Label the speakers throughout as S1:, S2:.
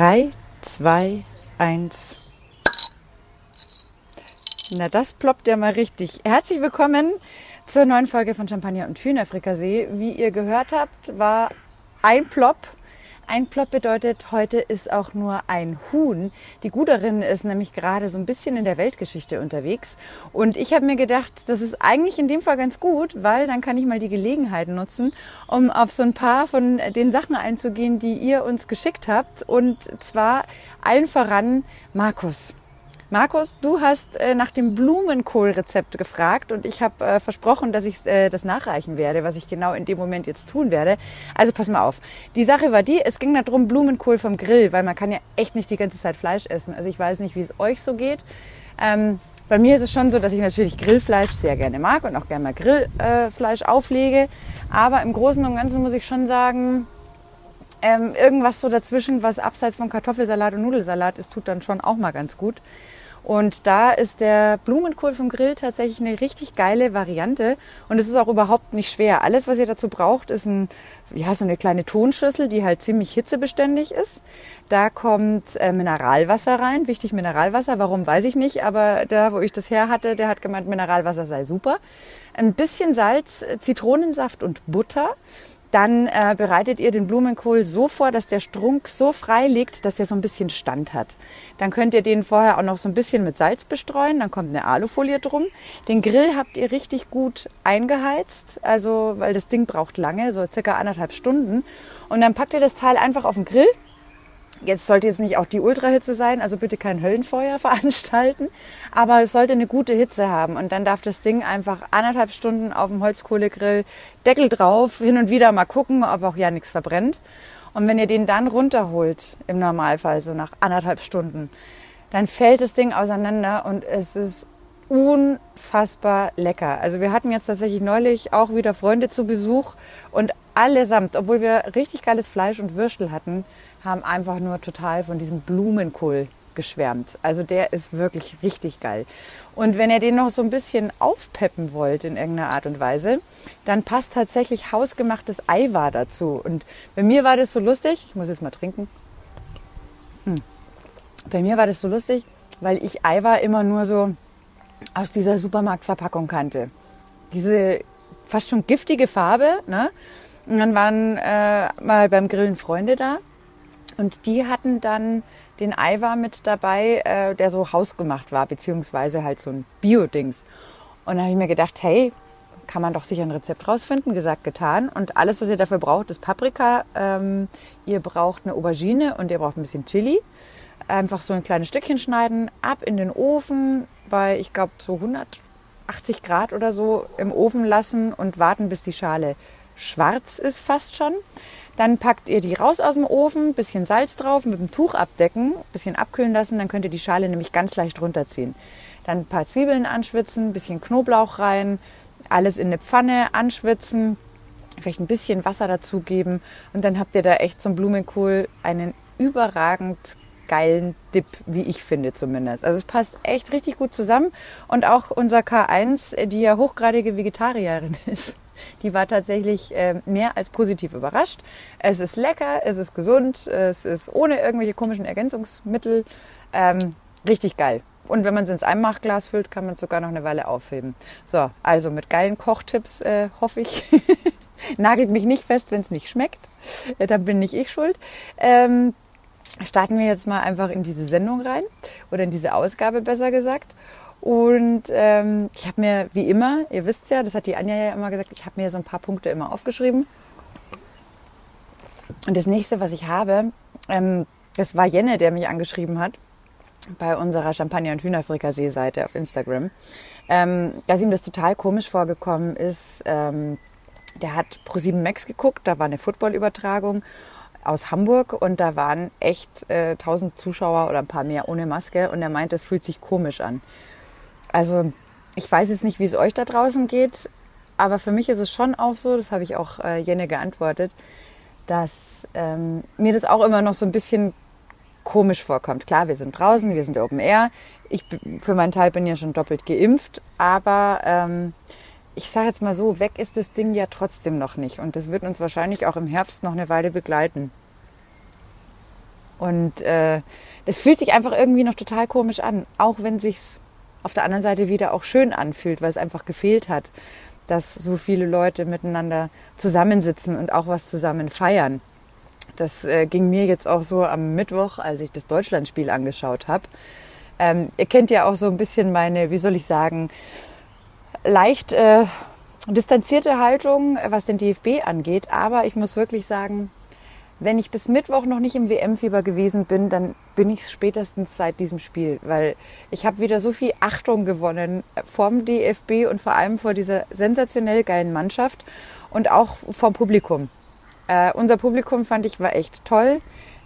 S1: 3, 2, 1. Na, das ploppt ja mal richtig. Herzlich willkommen zur neuen Folge von Champagner und Hühnerfrikassee. Wie ihr gehört habt, war ein Plop ein Plop bedeutet, heute ist auch nur ein Huhn. Die Guderin ist nämlich gerade so ein bisschen in der Weltgeschichte unterwegs. Und ich habe mir gedacht, das ist eigentlich in dem Fall ganz gut, weil dann kann ich mal die Gelegenheit nutzen, um auf so ein paar von den Sachen einzugehen, die ihr uns geschickt habt. Und zwar allen voran Markus. Markus, du hast äh, nach dem Blumenkohlrezept gefragt und ich habe äh, versprochen, dass ich äh, das nachreichen werde, was ich genau in dem Moment jetzt tun werde. Also pass mal auf. Die Sache war die, es ging darum, Blumenkohl vom Grill, weil man kann ja echt nicht die ganze Zeit Fleisch essen. Also ich weiß nicht, wie es euch so geht. Ähm, bei mir ist es schon so, dass ich natürlich Grillfleisch sehr gerne mag und auch gerne mal Grillfleisch auflege. Aber im Großen und Ganzen muss ich schon sagen, ähm, irgendwas so dazwischen, was abseits von Kartoffelsalat und Nudelsalat ist, tut dann schon auch mal ganz gut. Und da ist der Blumenkohl vom Grill tatsächlich eine richtig geile Variante. Und es ist auch überhaupt nicht schwer. Alles, was ihr dazu braucht, ist ein, ja, so eine kleine Tonschüssel, die halt ziemlich hitzebeständig ist. Da kommt äh, Mineralwasser rein. Wichtig Mineralwasser. Warum weiß ich nicht. Aber da, wo ich das her hatte, der hat gemeint, Mineralwasser sei super. Ein bisschen Salz, Zitronensaft und Butter. Dann äh, bereitet ihr den Blumenkohl so vor, dass der Strunk so frei liegt, dass er so ein bisschen Stand hat. Dann könnt ihr den vorher auch noch so ein bisschen mit Salz bestreuen. Dann kommt eine Alufolie drum. Den Grill habt ihr richtig gut eingeheizt, also weil das Ding braucht lange, so circa anderthalb Stunden. Und dann packt ihr das Teil einfach auf den Grill Jetzt sollte jetzt nicht auch die Ultrahitze sein, also bitte kein Höllenfeuer veranstalten, aber es sollte eine gute Hitze haben und dann darf das Ding einfach anderthalb Stunden auf dem Holzkohlegrill, Deckel drauf, hin und wieder mal gucken, ob auch ja nichts verbrennt. Und wenn ihr den dann runterholt, im Normalfall so nach anderthalb Stunden, dann fällt das Ding auseinander und es ist unfassbar lecker. Also wir hatten jetzt tatsächlich neulich auch wieder Freunde zu Besuch und allesamt, obwohl wir richtig geiles Fleisch und Würstel hatten, haben einfach nur total von diesem Blumenkohl geschwärmt. Also der ist wirklich richtig geil. Und wenn ihr den noch so ein bisschen aufpeppen wollt in irgendeiner Art und Weise, dann passt tatsächlich hausgemachtes Eiwar dazu. Und bei mir war das so lustig, ich muss jetzt mal trinken. Hm. Bei mir war das so lustig, weil ich Eiwar immer nur so aus dieser Supermarktverpackung kannte. Diese fast schon giftige Farbe. Ne? Und dann waren äh, mal beim Grillen Freunde da und die hatten dann den Eiwar mit dabei, äh, der so hausgemacht war, beziehungsweise halt so ein Bio-Dings. Und da habe ich mir gedacht, hey, kann man doch sicher ein Rezept rausfinden, gesagt, getan. Und alles, was ihr dafür braucht, ist Paprika. Ähm, ihr braucht eine Aubergine und ihr braucht ein bisschen Chili. Einfach so ein kleines Stückchen schneiden, ab in den Ofen bei, ich glaube, so 180 Grad oder so im Ofen lassen und warten, bis die Schale schwarz ist fast schon. Dann packt ihr die raus aus dem Ofen, bisschen Salz drauf, mit dem Tuch abdecken, bisschen abkühlen lassen, dann könnt ihr die Schale nämlich ganz leicht runterziehen. Dann ein paar Zwiebeln anschwitzen, bisschen Knoblauch rein, alles in eine Pfanne anschwitzen, vielleicht ein bisschen Wasser dazugeben und dann habt ihr da echt zum Blumenkohl einen überragend geilen Dip, wie ich finde zumindest. Also es passt echt richtig gut zusammen und auch unser K1, die ja hochgradige Vegetarierin ist, die war tatsächlich äh, mehr als positiv überrascht. Es ist lecker, es ist gesund, es ist ohne irgendwelche komischen Ergänzungsmittel. Ähm, richtig geil. Und wenn man es ins Einmachglas füllt, kann man es sogar noch eine Weile aufheben. So, also mit geilen Kochtipps äh, hoffe ich. Nagelt mich nicht fest, wenn es nicht schmeckt. Äh, dann bin nicht ich schuld. Ähm, starten wir jetzt mal einfach in diese Sendung rein oder in diese Ausgabe besser gesagt. Und ähm, ich habe mir wie immer, ihr wisst ja, das hat die Anja ja immer gesagt, ich habe mir so ein paar Punkte immer aufgeschrieben. Und das nächste, was ich habe, ähm, das war Jenne, der mich angeschrieben hat bei unserer Champagner- und Hühnerfrikassee-Seite auf Instagram, ähm, dass ihm das total komisch vorgekommen ist. Ähm, der hat Pro7 Max geguckt, da war eine Football-Übertragung aus Hamburg und da waren echt äh, 1000 Zuschauer oder ein paar mehr ohne Maske und er meint, es fühlt sich komisch an. Also ich weiß jetzt nicht, wie es euch da draußen geht, aber für mich ist es schon auch so, das habe ich auch äh, Jenne geantwortet, dass ähm, mir das auch immer noch so ein bisschen komisch vorkommt. Klar, wir sind draußen, wir sind Open Air. Ich für meinen Teil bin ja schon doppelt geimpft, aber ähm, ich sage jetzt mal so, weg ist das Ding ja trotzdem noch nicht und das wird uns wahrscheinlich auch im Herbst noch eine Weile begleiten. Und äh, das fühlt sich einfach irgendwie noch total komisch an, auch wenn sich's auf der anderen Seite wieder auch schön anfühlt, weil es einfach gefehlt hat, dass so viele Leute miteinander zusammensitzen und auch was zusammen feiern. Das äh, ging mir jetzt auch so am Mittwoch, als ich das Deutschlandspiel angeschaut habe. Ähm, ihr kennt ja auch so ein bisschen meine, wie soll ich sagen, leicht äh, distanzierte Haltung, was den DFB angeht. Aber ich muss wirklich sagen, wenn ich bis Mittwoch noch nicht im WM-Fieber gewesen bin, dann bin ich es spätestens seit diesem Spiel, weil ich habe wieder so viel Achtung gewonnen vom DFB und vor allem vor dieser sensationell geilen Mannschaft und auch vom Publikum. Äh, unser Publikum fand ich war echt toll.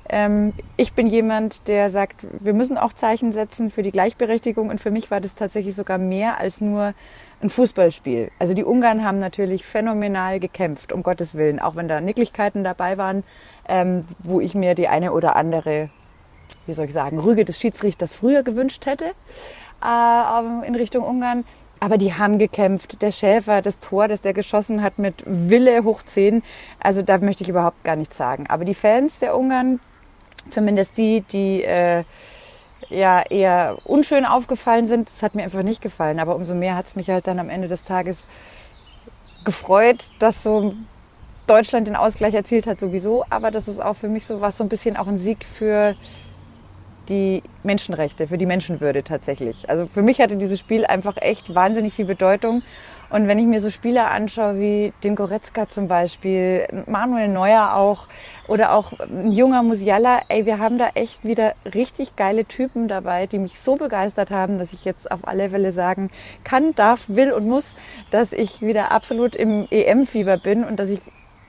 S1: Ähm, ich bin jemand, der sagt, wir müssen auch Zeichen setzen für die Gleichberechtigung und für mich war das tatsächlich sogar mehr als nur ein Fußballspiel. Also die Ungarn haben natürlich phänomenal gekämpft, um Gottes Willen, auch wenn da Nicklichkeiten dabei waren, ähm, wo ich mir die eine oder andere, wie soll ich sagen, Rüge des Schiedsrichters früher gewünscht hätte äh, in Richtung Ungarn. Aber die haben gekämpft. Der Schäfer, das Tor, das der geschossen hat mit Wille hoch 10. Also da möchte ich überhaupt gar nichts sagen. Aber die Fans der Ungarn, zumindest die, die äh, ja eher unschön aufgefallen sind. Das hat mir einfach nicht gefallen. Aber umso mehr hat es mich halt dann am Ende des Tages gefreut, dass so Deutschland den Ausgleich erzielt hat sowieso. Aber das ist auch für mich so was so ein bisschen auch ein Sieg für die Menschenrechte, für die Menschenwürde tatsächlich. Also für mich hatte dieses Spiel einfach echt wahnsinnig viel Bedeutung. Und wenn ich mir so Spieler anschaue wie den Goretzka zum Beispiel, Manuel Neuer auch oder auch ein junger Musiala, ey, wir haben da echt wieder richtig geile Typen dabei, die mich so begeistert haben, dass ich jetzt auf alle Fälle sagen kann, darf, will und muss, dass ich wieder absolut im EM-Fieber bin und dass ich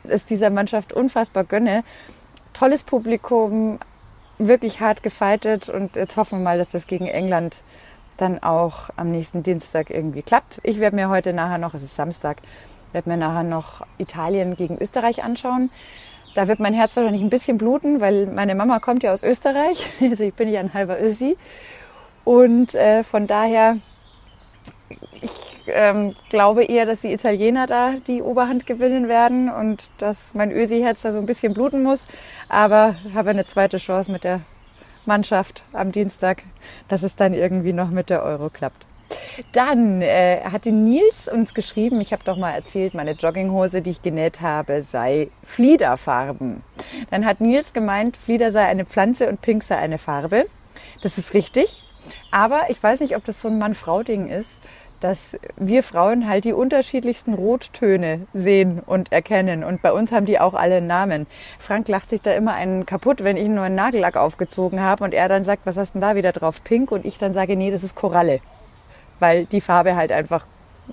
S1: es dieser Mannschaft unfassbar gönne. Tolles Publikum, wirklich hart gefeitet und jetzt hoffen wir mal, dass das gegen England dann auch am nächsten Dienstag irgendwie klappt. Ich werde mir heute nachher noch, es ist Samstag, werde mir nachher noch Italien gegen Österreich anschauen. Da wird mein Herz wahrscheinlich ein bisschen bluten, weil meine Mama kommt ja aus Österreich. Also ich bin ja ein halber Ösi. Und äh, von daher, ich ähm, glaube eher, dass die Italiener da die Oberhand gewinnen werden und dass mein Ösi-Herz da so ein bisschen bluten muss. Aber habe eine zweite Chance mit der Mannschaft am Dienstag, dass es dann irgendwie noch mit der Euro klappt. Dann äh, hatte Nils uns geschrieben, ich habe doch mal erzählt, meine Jogginghose, die ich genäht habe, sei Fliederfarben. Dann hat Nils gemeint, Flieder sei eine Pflanze und Pink sei eine Farbe. Das ist richtig. Aber ich weiß nicht, ob das so ein Mann-Frau-Ding ist dass wir Frauen halt die unterschiedlichsten Rottöne sehen und erkennen. Und bei uns haben die auch alle einen Namen. Frank lacht sich da immer einen kaputt, wenn ich nur einen Nagellack aufgezogen habe und er dann sagt, was hast denn da wieder drauf? Pink. Und ich dann sage, nee, das ist Koralle. Weil die Farbe halt einfach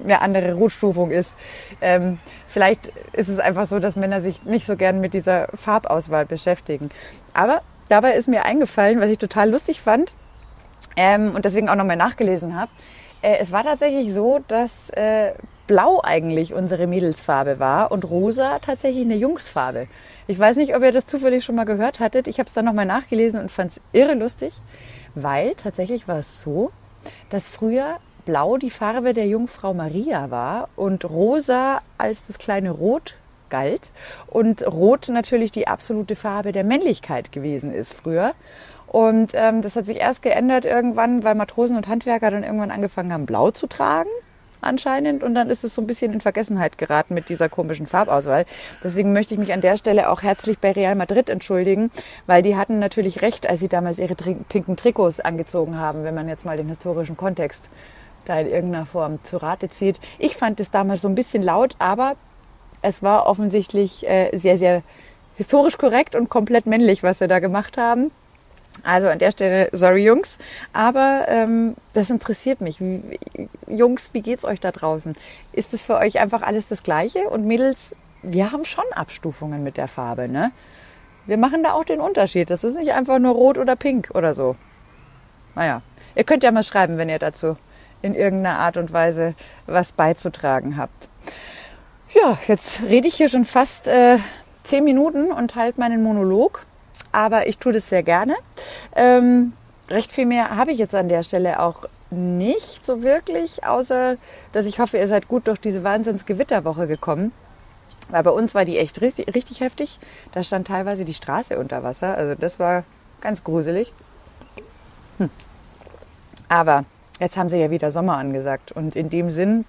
S1: eine andere Rotstufung ist. Ähm, vielleicht ist es einfach so, dass Männer sich nicht so gern mit dieser Farbauswahl beschäftigen. Aber dabei ist mir eingefallen, was ich total lustig fand ähm, und deswegen auch nochmal nachgelesen habe, äh, es war tatsächlich so, dass äh, Blau eigentlich unsere Mädelsfarbe war und Rosa tatsächlich eine Jungsfarbe. Ich weiß nicht, ob ihr das zufällig schon mal gehört hattet. Ich habe es dann nochmal nachgelesen und fand es irre lustig, weil tatsächlich war es so, dass früher Blau die Farbe der Jungfrau Maria war und Rosa als das kleine Rot galt und Rot natürlich die absolute Farbe der Männlichkeit gewesen ist früher. Und ähm, das hat sich erst geändert irgendwann, weil Matrosen und Handwerker dann irgendwann angefangen haben, blau zu tragen anscheinend. Und dann ist es so ein bisschen in Vergessenheit geraten mit dieser komischen Farbauswahl. Deswegen möchte ich mich an der Stelle auch herzlich bei Real Madrid entschuldigen, weil die hatten natürlich recht, als sie damals ihre pinken Trikots angezogen haben, wenn man jetzt mal den historischen Kontext da in irgendeiner Form zu Rate zieht. Ich fand es damals so ein bisschen laut, aber es war offensichtlich äh, sehr, sehr historisch korrekt und komplett männlich, was sie da gemacht haben. Also an der Stelle, sorry Jungs, aber ähm, das interessiert mich. Jungs, wie geht's euch da draußen? Ist es für euch einfach alles das Gleiche? Und Mädels, wir haben schon Abstufungen mit der Farbe, ne? Wir machen da auch den Unterschied. Das ist nicht einfach nur rot oder pink oder so. Naja, ihr könnt ja mal schreiben, wenn ihr dazu in irgendeiner Art und Weise was beizutragen habt. Ja, jetzt rede ich hier schon fast äh, zehn Minuten und halte meinen Monolog aber ich tue das sehr gerne. Ähm, recht viel mehr habe ich jetzt an der Stelle auch nicht so wirklich, außer dass ich hoffe, ihr seid gut durch diese Wahnsinnsgewitterwoche gekommen. Weil bei uns war die echt richtig, richtig heftig. Da stand teilweise die Straße unter Wasser. Also das war Ganz gruselig. Hm. Aber jetzt haben sie ja wieder Sommer angesagt. Und in dem Sinn,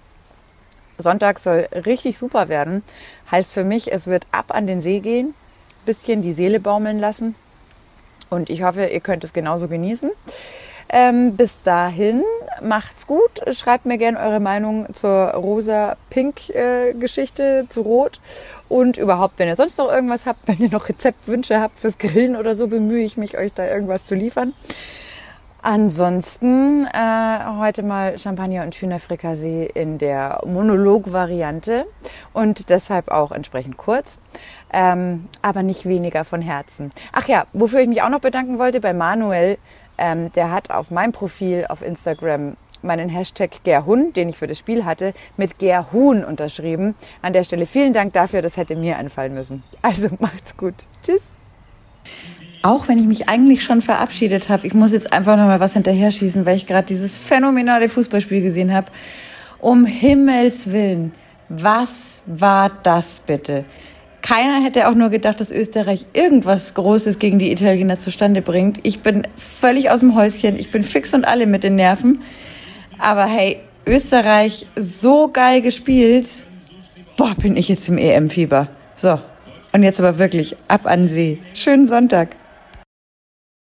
S1: Sonntag soll richtig super werden. Heißt für mich, es wird ab an den See gehen, bisschen die Seele baumeln lassen. Und ich hoffe, ihr könnt es genauso genießen. Ähm, bis dahin, macht's gut. Schreibt mir gerne eure Meinung zur rosa-pink-Geschichte, äh, zu Rot. Und überhaupt, wenn ihr sonst noch irgendwas habt, wenn ihr noch Rezeptwünsche habt fürs Grillen oder so, bemühe ich mich, euch da irgendwas zu liefern. Ansonsten äh, heute mal Champagner und Hühnerfrikassee in der Monolog-Variante und deshalb auch entsprechend kurz, ähm, aber nicht weniger von Herzen. Ach ja, wofür ich mich auch noch bedanken wollte bei Manuel, ähm, der hat auf meinem Profil auf Instagram meinen Hashtag Gerhun, den ich für das Spiel hatte, mit Gerhun unterschrieben. An der Stelle vielen Dank dafür, das hätte mir einfallen müssen. Also macht's gut. Tschüss auch wenn ich mich eigentlich schon verabschiedet habe, ich muss jetzt einfach noch mal was hinterher schießen, weil ich gerade dieses phänomenale Fußballspiel gesehen habe. Um Himmels Willen, was war das bitte? Keiner hätte auch nur gedacht, dass Österreich irgendwas Großes gegen die Italiener zustande bringt. Ich bin völlig aus dem Häuschen. Ich bin fix und alle mit den Nerven. Aber hey, Österreich so geil gespielt. Boah, bin ich jetzt im EM-Fieber. So. Und jetzt aber wirklich ab an See. Schönen Sonntag.